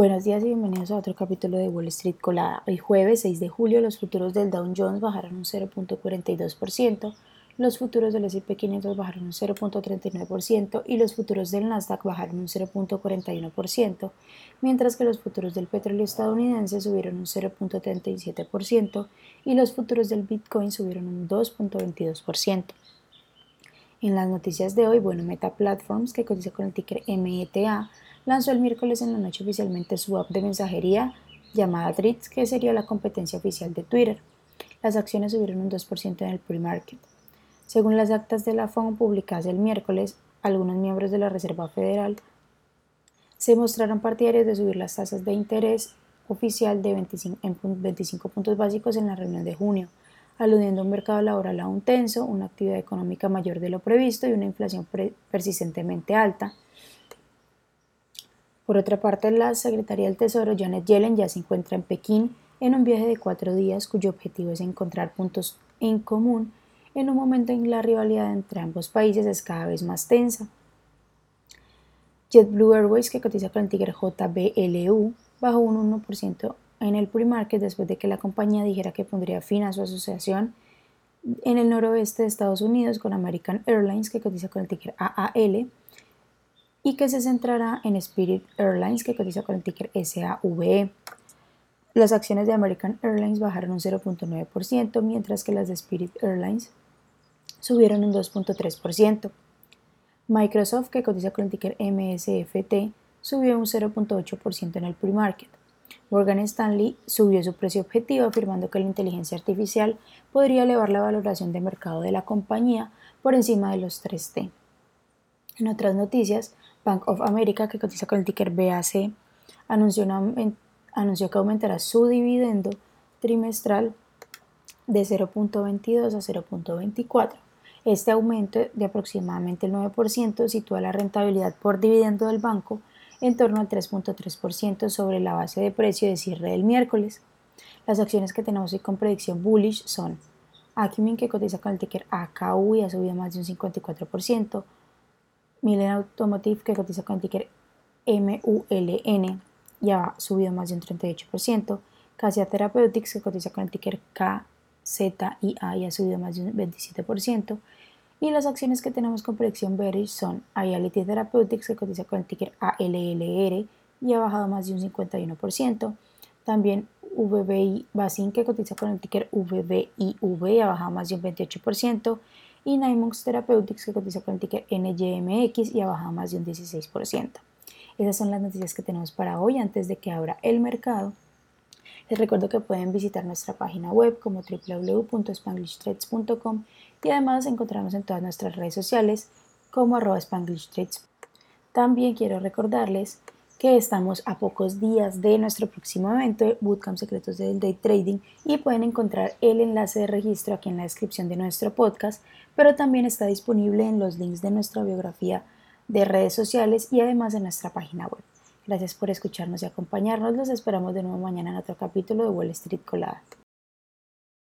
Buenos días y bienvenidos a otro capítulo de Wall Street Colada. Hoy jueves 6 de julio los futuros del Dow Jones bajaron un 0.42%, los futuros del S&P 500 bajaron un 0.39% y los futuros del Nasdaq bajaron un 0.41%, mientras que los futuros del petróleo estadounidense subieron un 0.37% y los futuros del Bitcoin subieron un 2.22%. En las noticias de hoy, bueno, Meta Platforms, que cotiza con el ticker META, lanzó el miércoles en la noche oficialmente su app de mensajería llamada Threads, que sería la competencia oficial de Twitter. Las acciones subieron un 2% en el pre-market. Según las actas de la FOM publicadas el miércoles, algunos miembros de la Reserva Federal se mostraron partidarios de subir las tasas de interés oficial de 25, en 25 puntos básicos en la reunión de junio, aludiendo a un mercado laboral aún tenso, una actividad económica mayor de lo previsto y una inflación persistentemente alta, por otra parte, la Secretaría del Tesoro, Janet Yellen, ya se encuentra en Pekín en un viaje de cuatro días cuyo objetivo es encontrar puntos en común en un momento en que la rivalidad entre ambos países es cada vez más tensa. JetBlue Airways, que cotiza con el ticker JBLU, bajó un 1% en el pre-market después de que la compañía dijera que pondría fin a su asociación en el noroeste de Estados Unidos con American Airlines, que cotiza con el ticker AAL, y que se centrará en Spirit Airlines, que cotiza con el ticker SAVE. Las acciones de American Airlines bajaron un 0.9%, mientras que las de Spirit Airlines subieron un 2.3%. Microsoft, que cotiza con el ticker MSFT, subió un 0.8% en el pre-market. Morgan Stanley subió su precio objetivo afirmando que la inteligencia artificial podría elevar la valoración de mercado de la compañía por encima de los 3T. En otras noticias, Bank of America, que cotiza con el ticker BAC, anunció, anunció que aumentará su dividendo trimestral de 0.22 a 0.24. Este aumento de aproximadamente el 9% sitúa la rentabilidad por dividendo del banco en torno al 3.3% sobre la base de precio de cierre del miércoles. Las acciones que tenemos hoy con predicción bullish son Acumen, que cotiza con el ticker AKU y ha subido más de un 54%, Milen Automotive, que cotiza con el ticker MULN, ya ha subido más de un 38%. Casia Therapeutics, que cotiza con el ticker KZIA y ha subido más de un 27%. Y las acciones que tenemos con predicción bearish son Iality Therapeutics, que cotiza con el ticker ALLR y ha bajado más de un 51%. También VBI Basin, que cotiza con el ticker VBIV ha bajado más de un 28% y Nymox Therapeutics que cotiza con el ticker NYMX y ha bajado más de un 16%. Esas son las noticias que tenemos para hoy antes de que abra el mercado. Les recuerdo que pueden visitar nuestra página web como www.spanglishtrades.com y además encontrarnos en todas nuestras redes sociales como arroba. También quiero recordarles que estamos a pocos días de nuestro próximo evento, Bootcamp Secretos del Day Trading, y pueden encontrar el enlace de registro aquí en la descripción de nuestro podcast, pero también está disponible en los links de nuestra biografía de redes sociales y además en nuestra página web. Gracias por escucharnos y acompañarnos. Los esperamos de nuevo mañana en otro capítulo de Wall Street Colada.